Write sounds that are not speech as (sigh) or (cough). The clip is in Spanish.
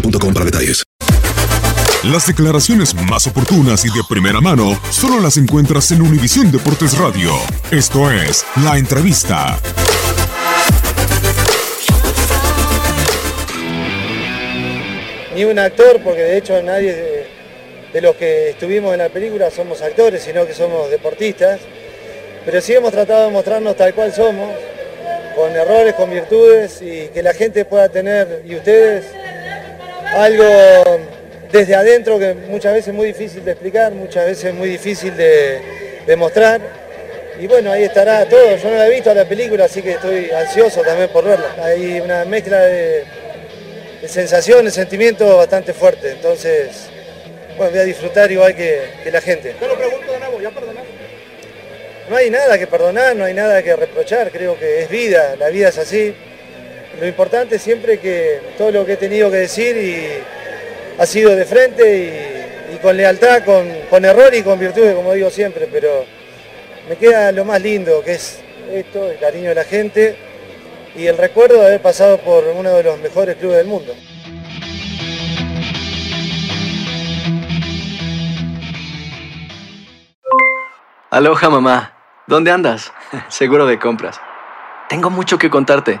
boostmobile.com para detalles. Las declaraciones más oportunas y de primera mano solo las encuentras en Univisión Deportes Radio. Esto es La Entrevista. ni un actor, porque de hecho nadie de, de los que estuvimos en la película somos actores, sino que somos deportistas. Pero sí hemos tratado de mostrarnos tal cual somos, con errores, con virtudes, y que la gente pueda tener, y ustedes, algo desde adentro que muchas veces es muy difícil de explicar, muchas veces es muy difícil de, de mostrar. Y bueno, ahí estará todo. Yo no la he visto la película, así que estoy ansioso también por verla. Hay una mezcla de, de sensaciones, sentimientos bastante fuerte. Entonces, bueno, voy a disfrutar igual que, que la gente. Te lo pregunto de nuevo, ¿ya perdonaste? No hay nada que perdonar, no hay nada que reprochar, creo que es vida, la vida es así. Lo importante siempre que todo lo que he tenido que decir y ha sido de frente y, con lealtad, con, con error y con virtudes, como digo siempre, pero me queda lo más lindo, que es esto, el cariño de la gente y el recuerdo de haber pasado por uno de los mejores clubes del mundo. Aloha mamá, ¿dónde andas? (laughs) Seguro de compras. Tengo mucho que contarte.